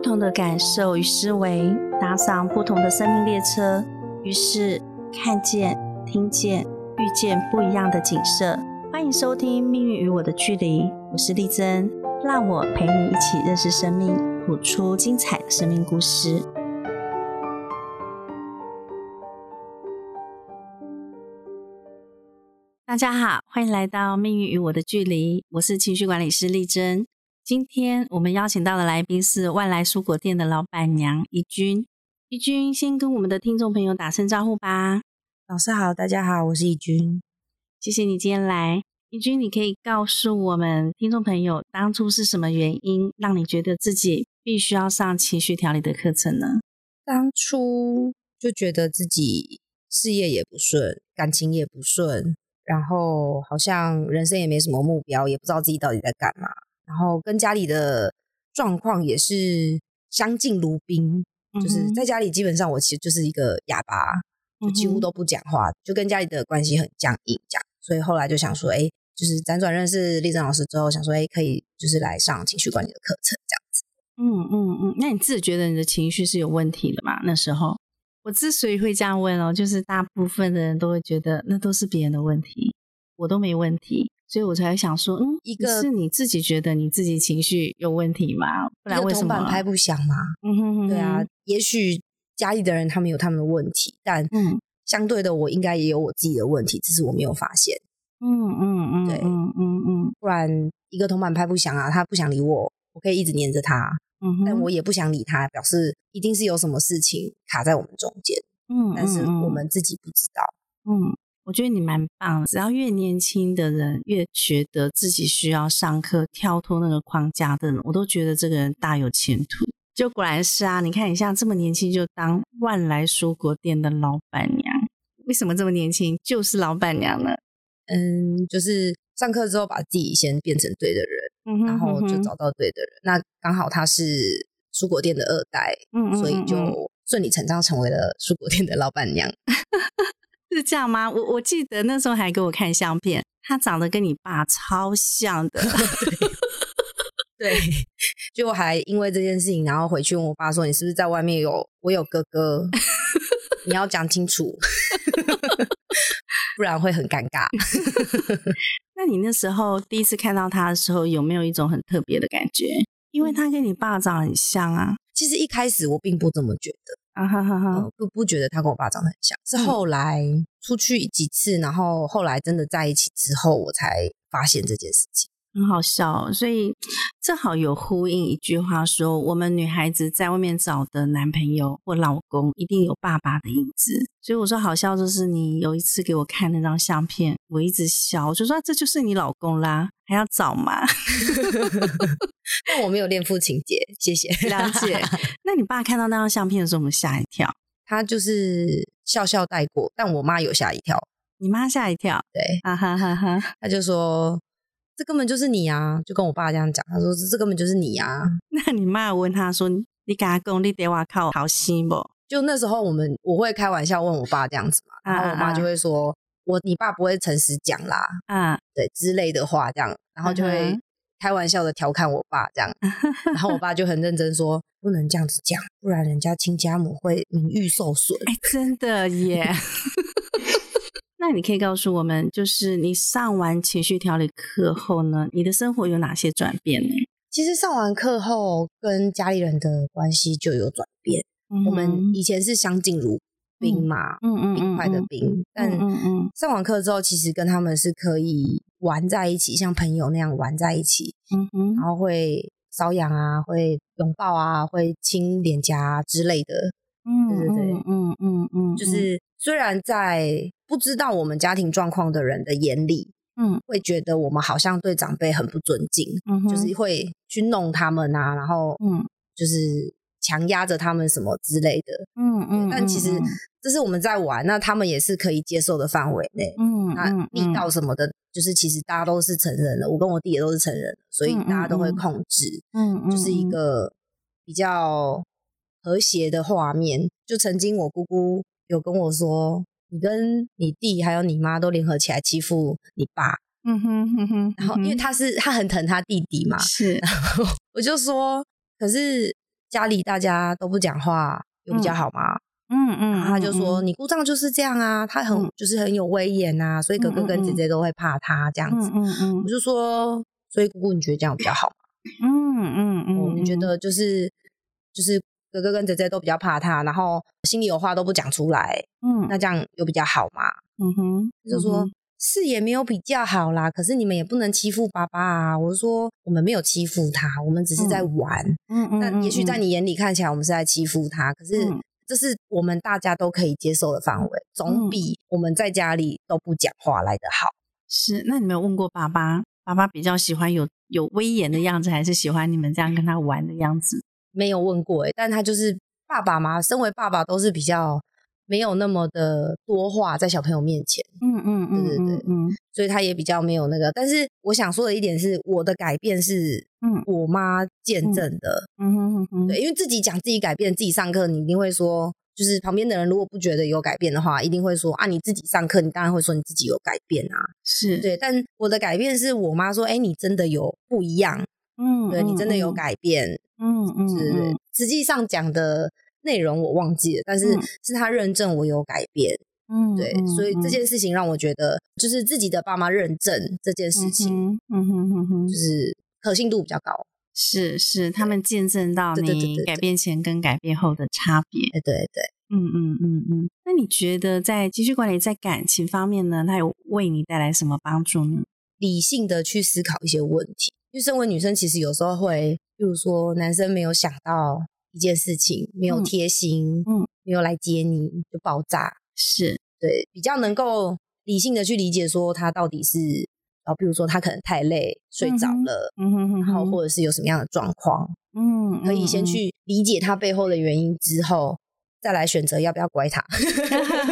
不同的感受与思维，搭上不同的生命列车，于是看见、听见、遇见不一样的景色。欢迎收听《命运与我的距离》，我是丽珍，让我陪你一起认识生命，谱出精彩的生命故事。大家好，欢迎来到《命运与我的距离》，我是情绪管理师丽珍。今天我们邀请到的来宾是万来蔬果店的老板娘怡君。怡君，先跟我们的听众朋友打声招呼吧。老师好，大家好，我是怡君。谢谢你今天来。怡君，你可以告诉我们听众朋友，当初是什么原因让你觉得自己必须要上情绪调理的课程呢？当初就觉得自己事业也不顺，感情也不顺，然后好像人生也没什么目标，也不知道自己到底在干嘛。然后跟家里的状况也是相敬如宾，就是在家里基本上我其实就是一个哑巴，就几乎都不讲话，就跟家里的关系很僵硬，这样。所以后来就想说，哎，就是辗转认识丽珍老师之后，想说，哎，可以就是来上情绪管理的课程，这样子。嗯嗯嗯，那你自己觉得你的情绪是有问题的吗？那时候我之所以会这样问哦，就是大部分的人都会觉得那都是别人的问题，我都没问题。所以我才想说，嗯，一个是你自己觉得你自己情绪有问题吗？不然为什么拍不响嘛？嗯哼哼，对啊，也许家里的人他们有他们的问题，但嗯，相对的我应该也有我自己的问题，只是我没有发现。嗯嗯嗯，对，嗯嗯嗯，不然一个铜板拍不响啊，他不想理我，我可以一直黏着他，嗯，但我也不想理他，表示一定是有什么事情卡在我们中间，嗯，但是我们自己不知道，嗯。我觉得你蛮棒的，只要越年轻的人越觉得自己需要上课跳脱那个框架的人，我都觉得这个人大有前途。就果然是啊，你看你像这么年轻就当万来蔬果店的老板娘，为什么这么年轻就是老板娘呢？嗯，就是上课之后把自己先变成对的人，然后就找到对的人。那刚好他是蔬果店的二代，所以就顺理成章成为了蔬果店的老板娘。是这样吗？我我记得那时候还给我看相片，他长得跟你爸超像的。对，就还因为这件事情，然后回去问我爸说：“你是不是在外面有我有哥哥？你要讲清楚，不然会很尴尬。”那你那时候第一次看到他的时候，有没有一种很特别的感觉？因为他跟你爸长很像啊。其实一开始我并不这么觉得。啊哈哈哈！不不觉得他跟我爸长得很像，是后来出去几次，然后后来真的在一起之后，我才发现这件事情。很好笑，所以正好有呼应一句话说：我们女孩子在外面找的男朋友或老公，一定有爸爸的影子。所以我说好笑，就是你有一次给我看那张相片，我一直笑，我就说这就是你老公啦，还要找吗？但我没有恋父情节，谢谢了解。那你爸看到那张相片的时候，我们吓一跳，他就是笑笑带过，但我妈有吓一跳。你妈吓一跳，对，哈哈哈哈，他就说。这根本就是你啊！就跟我爸这样讲，他说这这根本就是你啊。那你妈问他说：“你跟他讲，你电话靠好心不？”就那时候我们我会开玩笑问我爸这样子嘛，然后我妈就会说：“我你爸不会诚实讲啦，啊，对之类的话这样。”然后就会开玩笑的调侃我爸这样，然后我爸就很认真说：“不能这样子讲，不然人家亲家母会名誉受损。”哎，真的耶。那你可以告诉我们，就是你上完情绪调理课后呢，你的生活有哪些转变呢？其实上完课后，跟家里人的关系就有转变。我们以前是相敬如宾嘛，嗯嗯，冰块的冰，但上完课之后，其实跟他们是可以玩在一起，像朋友那样玩在一起。嗯哼，然后会搔痒啊，会拥抱啊，会亲脸颊之类的。嗯，对对对，嗯嗯嗯，就是虽然在。不知道我们家庭状况的人的眼里，嗯，会觉得我们好像对长辈很不尊敬，嗯，就是会去弄他们啊，然后，嗯，就是强压着他们什么之类的，嗯嗯。但其实这是我们在玩，那他们也是可以接受的范围内，嗯，那力道什么的，就是其实大家都是成人了，我跟我弟也都是成人，所以大家都会控制，嗯嗯，就是一个比较和谐的画面。就曾经我姑姑有跟我说。你跟你弟还有你妈都联合起来欺负你爸，嗯哼哼哼。然后因为他是他很疼他弟弟嘛，是。我就说，可是家里大家都不讲话，有比较好吗？嗯嗯，他就说你姑丈就是这样啊，他很就是很有威严啊，所以哥哥跟姐姐都会怕他这样子。嗯嗯，我就说，所以姑姑你觉得这样比较好吗？嗯嗯嗯，你觉得就是就是哥哥跟姐姐都比较怕他，然后心里有话都不讲出来，嗯，那这样有比较好吗？嗯哼，就说。是也没有比较好啦，可是你们也不能欺负爸爸啊！我说我们没有欺负他，我们只是在玩。嗯嗯，那也许在你眼里看起来我们是在欺负他，可是这是我们大家都可以接受的范围，总比我们在家里都不讲话来的好。是，那你没有问过爸爸？爸爸比较喜欢有有威严的样子，还是喜欢你们这样跟他玩的样子？没有问过哎，但他就是爸爸嘛，身为爸爸都是比较。没有那么的多话在小朋友面前，嗯嗯嗯，对对对，嗯，所以他也比较没有那个。但是我想说的一点是，我的改变是，嗯，我妈见证的，嗯哼哼，对，因为自己讲自己改变，自己上课，你一定会说，就是旁边的人如果不觉得有改变的话，一定会说啊，你自己上课，你当然会说你自己有改变啊，是对。但我的改变是我妈说，哎，你真的有不一样，嗯，对你真的有改变，嗯嗯，是实际上讲的。内容我忘记了，但是是他认证我有改变，嗯，对，所以这件事情让我觉得，就是自己的爸妈认证这件事情，嗯哼哼哼，就是可信度比较高，是是，他们见证到你改变前跟改变后的差别，对对，嗯嗯嗯嗯。那你觉得在情绪管理在感情方面呢，它有为你带来什么帮助呢？理性的去思考一些问题，因为身为女生，其实有时候会，比如说男生没有想到。一件事情没有贴心，嗯，没有来接你就爆炸，是对比较能够理性的去理解说他到底是，哦，比如说他可能太累睡着了，嗯哼哼，然后或者是有什么样的状况，嗯，可以先去理解他背后的原因之后，再来选择要不要怪他。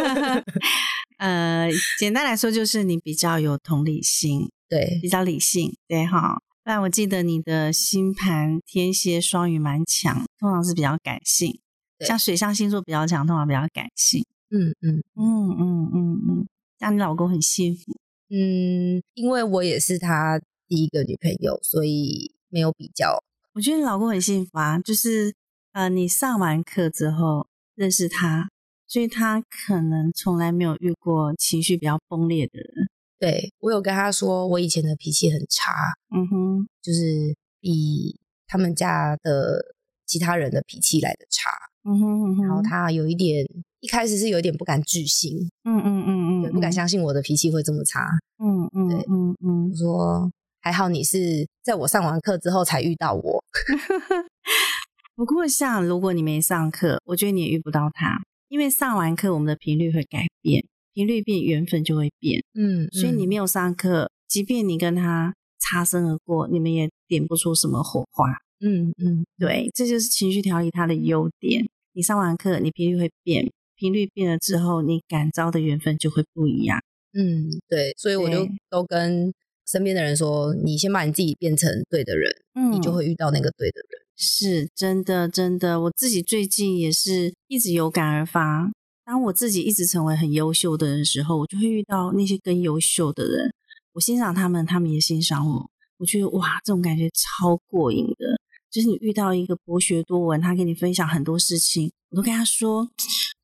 呃，简单来说就是你比较有同理心，对，比较理性，对哈。但我记得你的星盘天蝎双鱼蛮强，通常是比较感性，像水象星座比较强，通常比较感性。嗯嗯嗯嗯嗯嗯，让你老公很幸福。嗯，因为我也是他第一个女朋友，所以没有比较。我觉得你老公很幸福啊，就是呃，你上完课之后认识他，所以他可能从来没有遇过情绪比较崩裂的人。对我有跟他说，我以前的脾气很差，嗯哼，就是比他们家的其他人的脾气来的差，嗯哼，然后他有一点一开始是有一点不敢置信，嗯嗯嗯嗯，不敢相信我的脾气会这么差，嗯嗯，对，嗯嗯，我说还好你是在我上完课之后才遇到我，不过像如果你没上课，我觉得你也遇不到他，因为上完课我们的频率会改变。频率变，缘分就会变。嗯，所以你没有上课，即便你跟他擦身而过，你们也点不出什么火花。嗯嗯，对，这就是情绪调理它的优点。你上完课，你频率会变，频率变了之后，你感召的缘分就会不一样。嗯，对，所以我就都跟身边的人说，你先把你自己变成对的人，你就会遇到那个对的人。是真的，真的，我自己最近也是一直有感而发。当我自己一直成为很优秀的人时候，我就会遇到那些更优秀的人。我欣赏他们，他们也欣赏我。我觉得哇，这种感觉超过瘾的。就是你遇到一个博学多闻，他跟你分享很多事情，我都跟他说，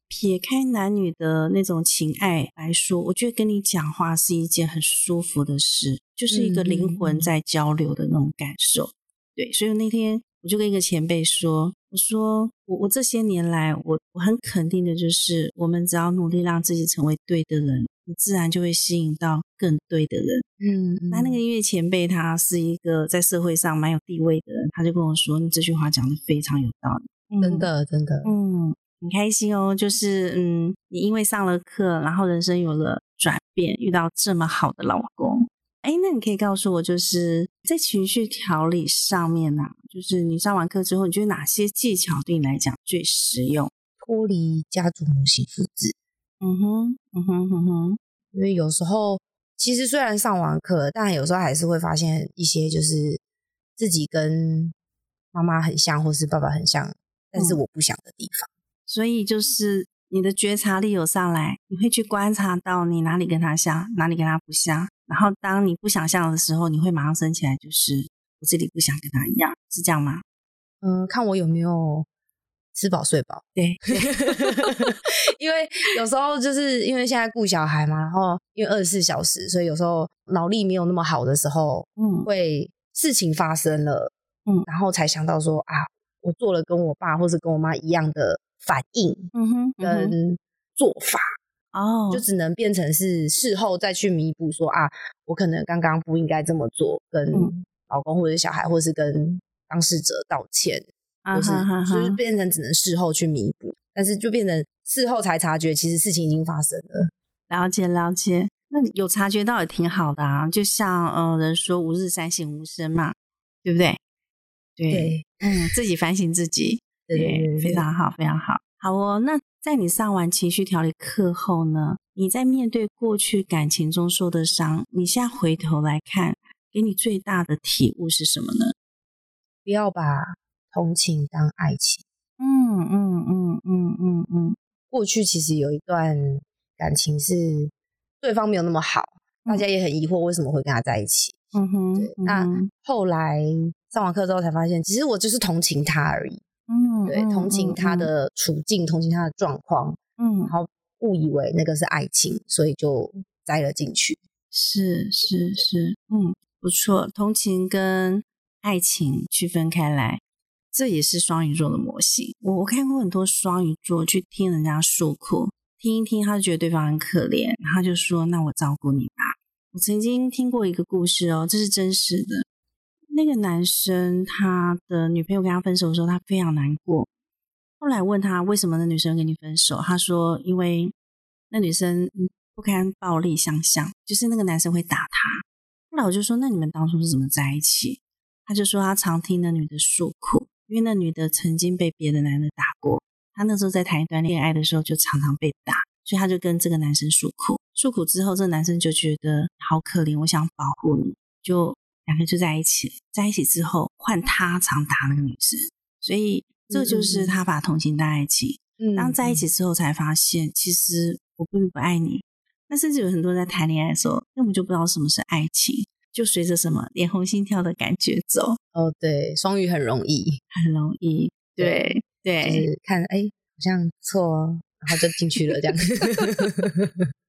撇开男女的那种情爱来说，我觉得跟你讲话是一件很舒服的事，就是一个灵魂在交流的那种感受。对，所以那天我就跟一个前辈说。我说，我我这些年来，我我很肯定的就是，我们只要努力让自己成为对的人，你自然就会吸引到更对的人。嗯，那那个音乐前辈他是一个在社会上蛮有地位的人，他就跟我说，你这句话讲的非常有道理，真的真的，嗯，很开心哦，就是嗯，你因为上了课，然后人生有了转变，遇到这么好的老公。哎，那你可以告诉我，就是在情绪调理上面呢，就是你上完课之后，你觉得哪些技巧对你来讲最实用？脱离家族模型复制。嗯哼，嗯哼，嗯哼。因为有时候，其实虽然上完课，但有时候还是会发现一些，就是自己跟妈妈很像，或是爸爸很像，但是我不想的地方。所以就是你的觉察力有上来，你会去观察到你哪里跟他像，哪里跟他不像。然后，当你不想象的时候，你会马上升起来，就是我这里不想跟他一样，是这样吗？嗯，看我有没有吃饱睡饱。对，因为有时候就是因为现在顾小孩嘛，然后因为二十四小时，所以有时候脑力没有那么好的时候，嗯，会事情发生了，嗯，然后才想到说啊，我做了跟我爸或是跟我妈一样的反应，嗯哼，跟做法。哦，就只能变成是事后再去弥补，说啊，我可能刚刚不应该这么做，跟老公或者小孩，或是跟当事者道歉，或是就是变成只能事后去弥补，但是就变成事后才察觉，其实事情已经发生了。了解了解，那有察觉到也挺好的啊，就像呃人说吾日三省吾身嘛，对不对？对，嗯，自己反省自己，对，非常好，非常好，好哦，那。在你上完情绪调理课后呢，你在面对过去感情中受的伤，你现在回头来看，给你最大的体悟是什么呢？不要把同情当爱情。嗯嗯嗯嗯嗯嗯。过去其实有一段感情是对方没有那么好，大家也很疑惑为什么会跟他在一起。嗯哼。那后来上完课之后才发现，其实我就是同情他而已。嗯，对，同情他的处境，同情他的状况，嗯，然后误以为那个是爱情，所以就栽了进去。是是是，嗯，不错，同情跟爱情区分开来，这也是双鱼座的模型。我我看过很多双鱼座去听人家诉苦，听一听，他就觉得对方很可怜，他就说：“那我照顾你吧。”我曾经听过一个故事哦，这是真实的。那个男生他的女朋友跟他分手的时候，他非常难过。后来问他为什么那女生跟你分手，他说因为那女生不堪暴力相向，就是那个男生会打他。后来我就说那你们当初是怎么在一起？他就说他常听那女的诉苦，因为那女的曾经被别的男的打过，他那时候在谈一段恋爱的时候就常常被打，所以他就跟这个男生诉苦。诉苦之后，这个男生就觉得好可怜，我想保护你，就。两个就在一起，在一起之后换他常打那个女生，所以这就是他把同情当爱情。当在一起之后才发现，其实我并不爱你。那甚至有很多人在谈恋爱的时候，根本就不知道什么是爱情，就随着什么脸红心跳的感觉走。哦，对，双鱼很容易，很容易，对对，就是看哎好像不错，然后就进去了这样。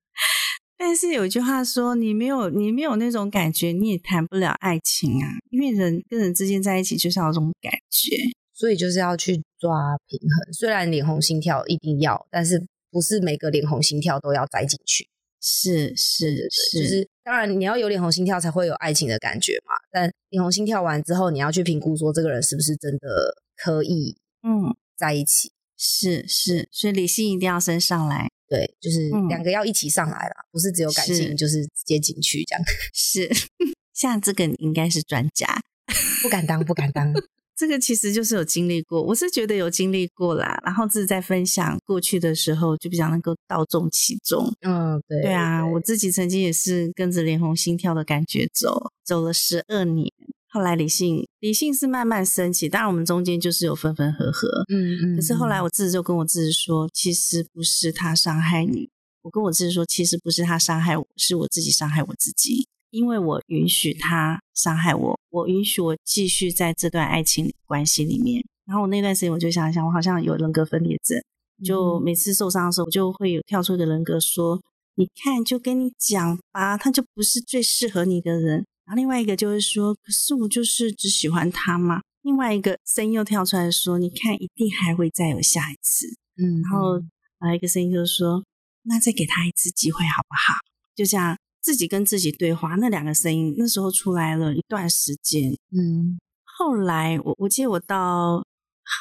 但是有一句话说，你没有你没有那种感觉，你也谈不了爱情啊。因为人跟人之间在一起就是要这种感觉，所以就是要去抓平衡。虽然脸红心跳一定要，但是不是每个脸红心跳都要栽进去。是是是，就是当然你要有脸红心跳才会有爱情的感觉嘛。但脸红心跳完之后，你要去评估说这个人是不是真的可以嗯在一起。是是，所以理性一定要升上来。对，就是两个要一起上来了，不是只有感情，就是直接进去这样。是，像这个你应该是专家，不敢当，不敢当。这个其实就是有经历过，我是觉得有经历过啦。然后自己在分享过去的时候，就比较能够道中其中。嗯，对，对啊，我自己曾经也是跟着脸红心跳的感觉走，走了十二年。后来理性理性是慢慢升起，当然我们中间就是有分分合合，嗯嗯。可是后来我自己就跟我自己说，其实不是他伤害你，我跟我自己说，其实不是他伤害我，是我自己伤害我自己，因为我允许他伤害我，我允许我继续在这段爱情关系里面。然后我那段时间我就想想，我好像有人格分裂症，就每次受伤的时候，我就会有跳出一个人格说，你看，就跟你讲吧，他就不是最适合你的人。然后另外一个就是说，可是我就是只喜欢他嘛。另外一个声音又跳出来说，你看，一定还会再有下一次。嗯，然后还有，一个声音就是说，那再给他一次机会好不好？就这样自己跟自己对话。那两个声音那时候出来了一段时间。嗯，后来我我记得我到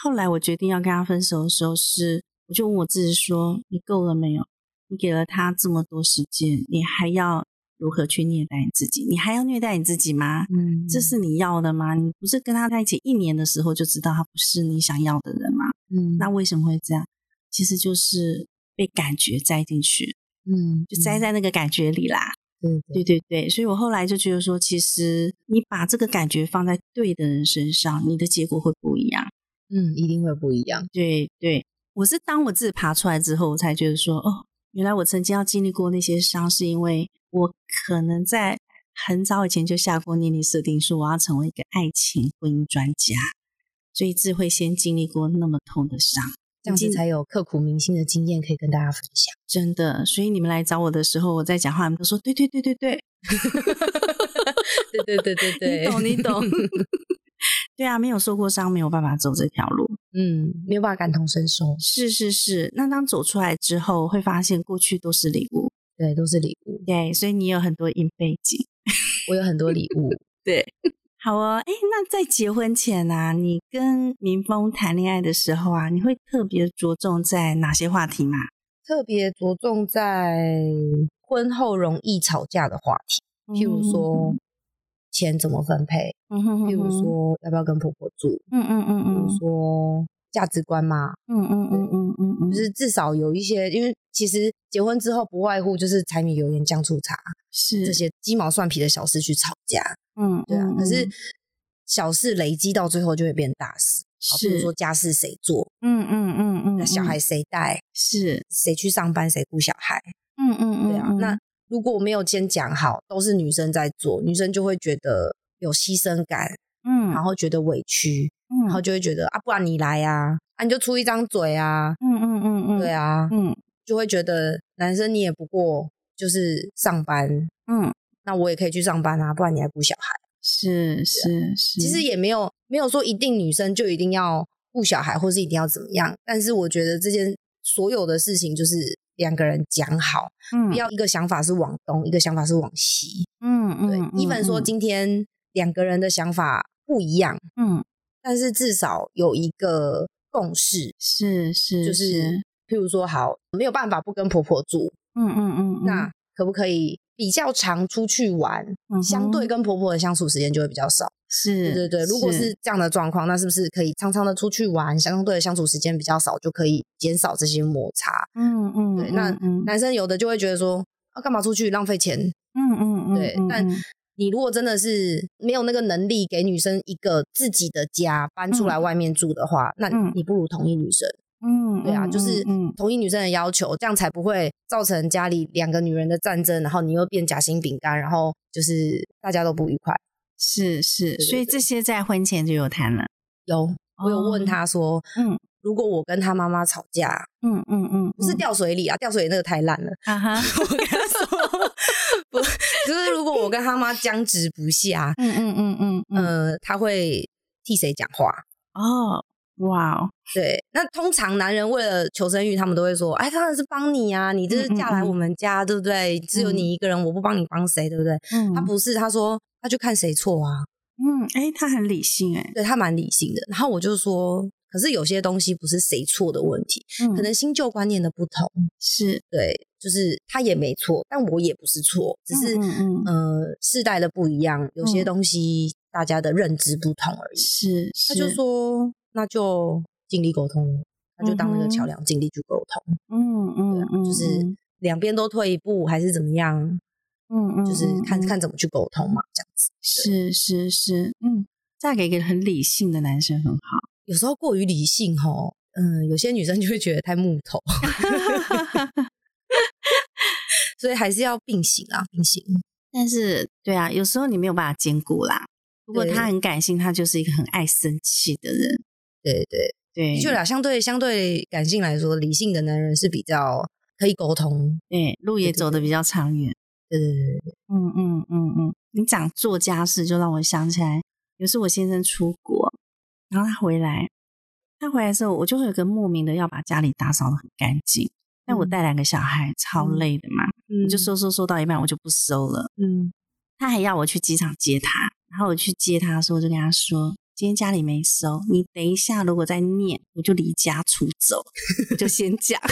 后来我决定要跟他分手的时候，是我就问我自己说，你够了没有？你给了他这么多时间，你还要？如何去虐待你自己？你还要虐待你自己吗？嗯，这是你要的吗？你不是跟他在一起一年的时候就知道他不是你想要的人吗？嗯，那为什么会这样？其实就是被感觉栽进去，嗯，就栽在那个感觉里啦。嗯，对对对，所以我后来就觉得说，其实你把这个感觉放在对的人身上，你的结果会不一样。嗯，一定会不一样。对对，我是当我自己爬出来之后，我才觉得说，哦，原来我曾经要经历过那些伤，是因为。我可能在很早以前就下过念力设定，说我要成为一个爱情婚姻专家。所以智慧先经历过那么痛的伤，这样子才有刻骨铭心的经验可以跟大家分享。真的，所以你们来找我的时候，我在讲话，你们都说对对对对对，对对对 对对，你懂你懂。对啊，没有受过伤，没有办法走这条路。嗯，没有办法感同身受。是是是，那当走出来之后，会发现过去都是礼物。对，都是礼物。对，所以你有很多硬背景，我有很多礼物。对。好哦，哎，那在结婚前啊，你跟民峰谈恋爱的时候啊，你会特别着重在哪些话题吗？特别着重在婚后容易吵架的话题，譬如说钱怎么分配，譬如说要不要跟婆婆住，嗯嗯嗯嗯，譬如说价值观嘛，嗯嗯嗯嗯嗯嗯，就是至少有一些，因为其实结婚之后不外乎就是柴米油盐酱醋茶，是这些鸡毛蒜皮的小事去吵架。嗯，对啊，可是小事累积到最后就会变大事。比如说家事谁做？嗯嗯嗯嗯，那小孩谁带？是谁去上班？谁顾小孩？嗯嗯嗯，对啊。那如果我没有先讲好，都是女生在做，女生就会觉得有牺牲感，嗯，然后觉得委屈，嗯，然后就会觉得啊，不然你来啊，啊，你就出一张嘴啊，嗯嗯嗯嗯，对啊，嗯，就会觉得男生你也不过就是上班，嗯。那我也可以去上班啊，不然你还顾小孩？是是是，其实也没有没有说一定女生就一定要顾小孩，或是一定要怎么样。但是我觉得这件所有的事情就是两个人讲好，嗯，不要一个想法是往东，一个想法是往西，嗯嗯。对，一凡说今天两个人的想法不一样，嗯，但是至少有一个共识，是是，就是譬如说好没有办法不跟婆婆住，嗯嗯嗯，那可不可以？比较常出去玩，相对跟婆婆的相处时间就会比较少。是，对对对。如果是这样的状况，那是不是可以常常的出去玩，相对的相处时间比较少，就可以减少这些摩擦？嗯嗯。对，那男生有的就会觉得说，啊，干嘛出去浪费钱？嗯嗯嗯。对，但你如果真的是没有那个能力给女生一个自己的家，搬出来外面住的话，那你不如同意女生。嗯，对啊，就是同意女生的要求，这样才不会造成家里两个女人的战争，然后你又变夹心饼干，然后就是大家都不愉快。是是，所以这些在婚前就有谈了。有，我有问他说，嗯，如果我跟他妈妈吵架，嗯嗯嗯，不是掉水里啊，掉水里那个太烂了。哈哈，我跟他说，不，就是如果我跟他妈僵直不下，嗯嗯嗯嗯，呃，他会替谁讲话？哦。哇哦，对，那通常男人为了求生欲，他们都会说：“哎，当然是帮你啊，你这是嫁来我们家，对不对？只有你一个人，我不帮你帮谁，对不对？”嗯，他不是，他说他就看谁错啊。嗯，哎，他很理性，哎，对他蛮理性的。然后我就说，可是有些东西不是谁错的问题，可能新旧观念的不同，是对，就是他也没错，但我也不是错，只是嗯呃世代的不一样，有些东西大家的认知不同而已。是，他就说。那就尽力沟通，那就当那个桥梁，尽力去沟通。嗯嗯嗯，就是两边都退一步，还是怎么样？嗯嗯，就是看看怎么去沟通嘛，这样子。是是是，嗯，嫁给一个很理性的男生很好。有时候过于理性吼，嗯，有些女生就会觉得太木头。所以还是要并行啊，并行。但是，对啊，有时候你没有办法兼顾啦。如果他很感性，他就是一个很爱生气的人。对对对，就俩相对相对感性来说，理性的男人是比较可以沟通，对，路也走得比较长远。对对对对嗯嗯嗯嗯。你讲做家事，就让我想起来，有时我先生出国，然后他回来，他回来的时候，我就会有个莫名的要把家里打扫的很干净。但我带两个小孩，超累的嘛，嗯，就收收收到一半，我就不收了。嗯，他还要我去机场接他，然后我去接他的时候，我就跟他说。今天家里没收，你等一下，如果再念，我就离家出走，就先讲。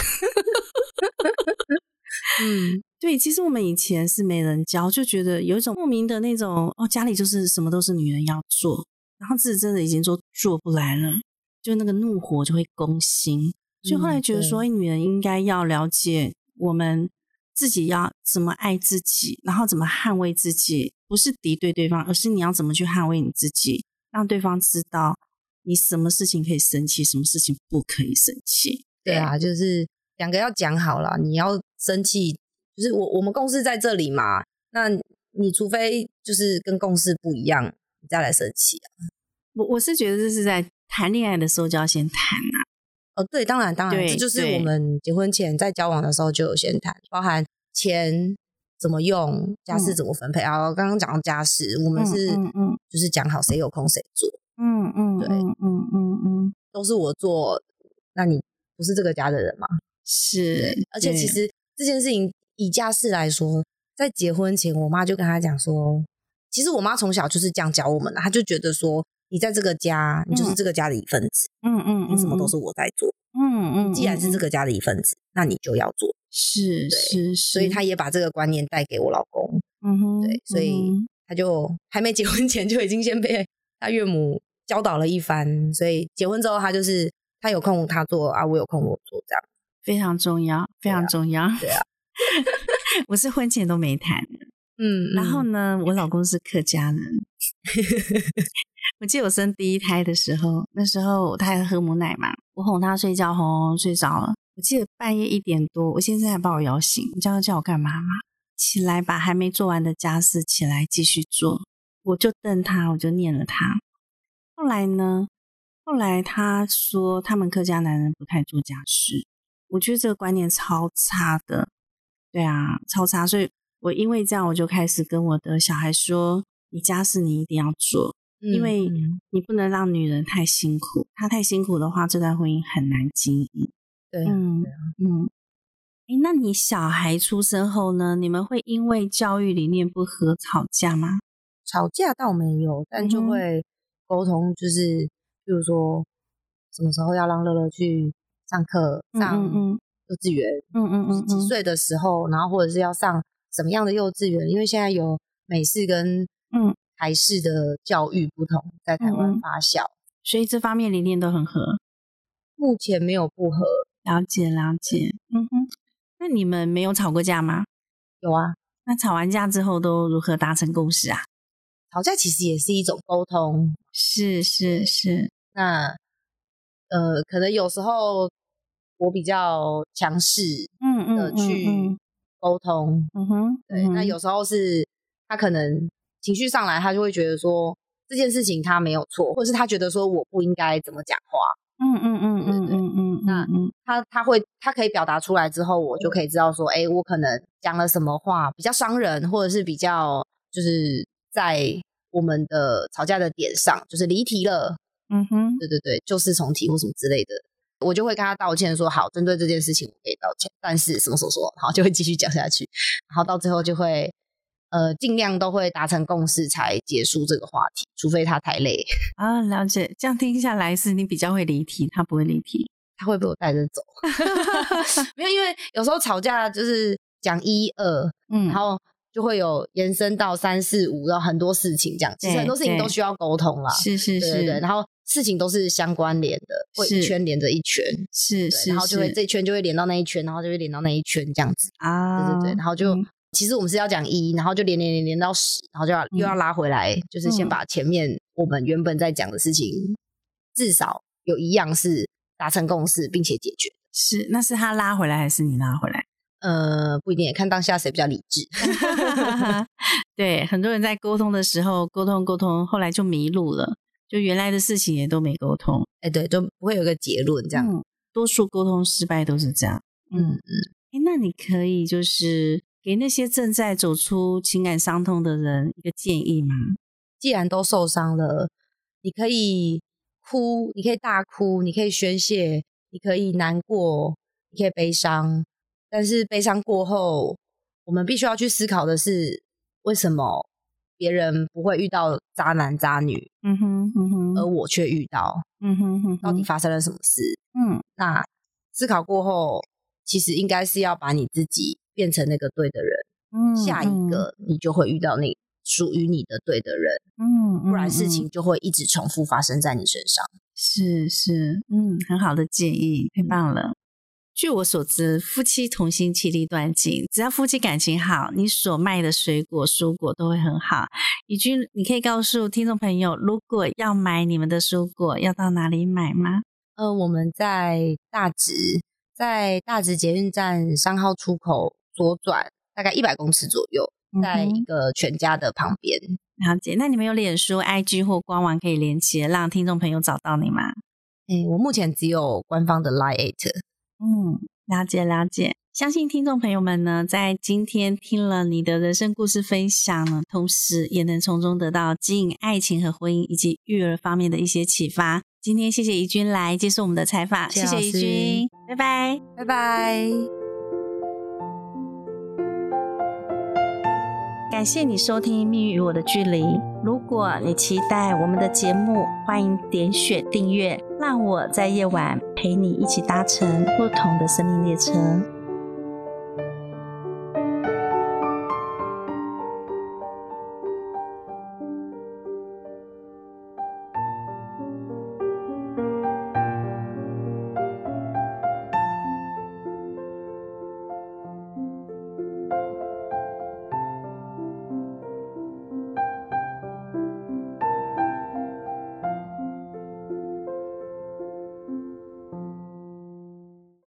嗯，对，其实我们以前是没人教，就觉得有一种莫名的那种哦，家里就是什么都是女人要做，然后自己真的已经做做不来了，就那个怒火就会攻心，所以后来觉得说，女人应该要了解我们自己要怎么爱自己，然后怎么捍卫自己，不是敌对对方，而是你要怎么去捍卫你自己。让对方知道你什么事情可以生气，什么事情不可以生气。对啊，就是两个要讲好了。你要生气，就是我我们共事在这里嘛。那你除非就是跟共事不一样，你再来生气啊。我我是觉得这是在谈恋爱的时候就要先谈啊。哦，对，当然，当然，这就是我们结婚前在交往的时候就有先谈，包含钱怎么用，家事怎么分配啊。刚刚讲到家事，我们是嗯嗯，就是讲好谁有空谁做。嗯嗯，对，嗯嗯嗯，都是我做，那你不是这个家的人吗？是，而且其实这件事情以家事来说，在结婚前，我妈就跟他讲说，其实我妈从小就是这样教我们的，她就觉得说，你在这个家，你就是这个家的一份子，嗯嗯，你什么都是我在做，嗯嗯，既然是这个家的一份子，那你就要做，是是是，所以他也把这个观念带给我老公，嗯哼，对，所以他就还没结婚前就已经先被他岳母教导了一番，所以结婚之后他就是他有空他做啊，我有空我做这样。非常重要，非常重要。对啊，我是婚前都没谈的。嗯，然后呢，我老公是客家人。我记得我生第一胎的时候，那时候他还喝母奶嘛，我哄他睡觉，哄睡着了。我记得半夜一点多，我先生还把我摇醒，你知道叫我干嘛吗？起来把还没做完的家事起来继续做。我就瞪他，我就念了他。后来呢，后来他说他们客家男人不太做家事。我觉得这个观念超差的，对啊，超差。所以我因为这样，我就开始跟我的小孩说：“你家事你一定要做，因为你不能让女人太辛苦。她太辛苦的话，这段婚姻很难经营。”对，嗯嗯。哎，那你小孩出生后呢？你们会因为教育理念不合吵架吗？吵架倒没有，但就会沟通，就是比如说什么时候要让乐乐去。上课上幼稚园，嗯嗯嗯，几岁的时候，然后或者是要上什么样的幼稚园？因为现在有美式跟嗯台式的教育不同，在台湾发酵，所以这方面理念都很合。目前没有不合，了解了解。嗯哼，那你们没有吵过架吗？有啊。那吵完架之后都如何达成共识啊？吵架其实也是一种沟通，是是是。那呃，可能有时候。我比较强势，嗯嗯去沟通，嗯哼，对。那有时候是他可能情绪上来，他就会觉得说这件事情他没有错，或者是他觉得说我不应该怎么讲话，嗯嗯嗯嗯嗯嗯。那他他会他可以表达出来之后，我就可以知道说，哎，我可能讲了什么话比较伤人，或者是比较就是在我们的吵架的点上就是离题了，嗯哼，对对对，就是重提或什么之类的。我就会跟他道歉，说好，针对这件事情我可以道歉，但是什么时候说好就会继续讲下去，然后到最后就会呃尽量都会达成共识才结束这个话题，除非他太累 啊。了解，这样听下来是你比较会离题，他不会离题，他会被我带着走。没有，因为有时候吵架就是讲一二，嗯，然后就会有延伸到三四五，然后很多事情这样，其实很多事情都需要沟通啦。是是是，对对，然后。事情都是相关联的，会一圈连着一圈，是是，然后就会这一圈就会连到那一圈，然后就会连到那一圈这样子啊，对对对，然后就其实我们是要讲一，然后就连连连连到十，然后就要又要拉回来，就是先把前面我们原本在讲的事情，至少有一样是达成共识并且解决。是，那是他拉回来还是你拉回来？呃，不一定，看当下谁比较理智。对，很多人在沟通的时候沟通沟通，后来就迷路了。就原来的事情也都没沟通，哎，对，都不会有个结论，这样，多数沟通失败都是这样，嗯嗯，哎，那你可以就是给那些正在走出情感伤痛的人一个建议吗？既然都受伤了，你可以哭，你可以大哭，你可以宣泄，你可以难过，你可以悲伤，但是悲伤过后，我们必须要去思考的是为什么。别人不会遇到渣男渣女，嗯哼，嗯哼，而我却遇到，嗯哼哼，到底发生了什么事？嗯，那思考过后，其实应该是要把你自己变成那个对的人，嗯，下一个你就会遇到那属于你的对的人，嗯，不然事情就会一直重复发生在你身上。是是，嗯，很好的建议，太棒了。据我所知，夫妻同心其利断金。只要夫妻感情好，你所卖的水果、蔬果都会很好。以君，你可以告诉听众朋友，如果要买你们的蔬果，要到哪里买吗？呃，我们在大直，在大直捷运站三号出口左转，大概一百公尺左右，在一个全家的旁边。了解。那你们有脸书、IG 或官网可以连接，让听众朋友找到你吗？哎，我目前只有官方的 Line。嗯，了解了解。相信听众朋友们呢，在今天听了你的人生故事分享呢，同时也能从中得到经营爱情和婚姻以及育儿方面的一些启发。今天谢谢怡君来接受我们的采访，谢谢怡君，拜拜，拜拜。感谢你收听《命运与我的距离》。如果你期待我们的节目，欢迎点选订阅，让我在夜晚陪你一起搭乘不同的生命列车。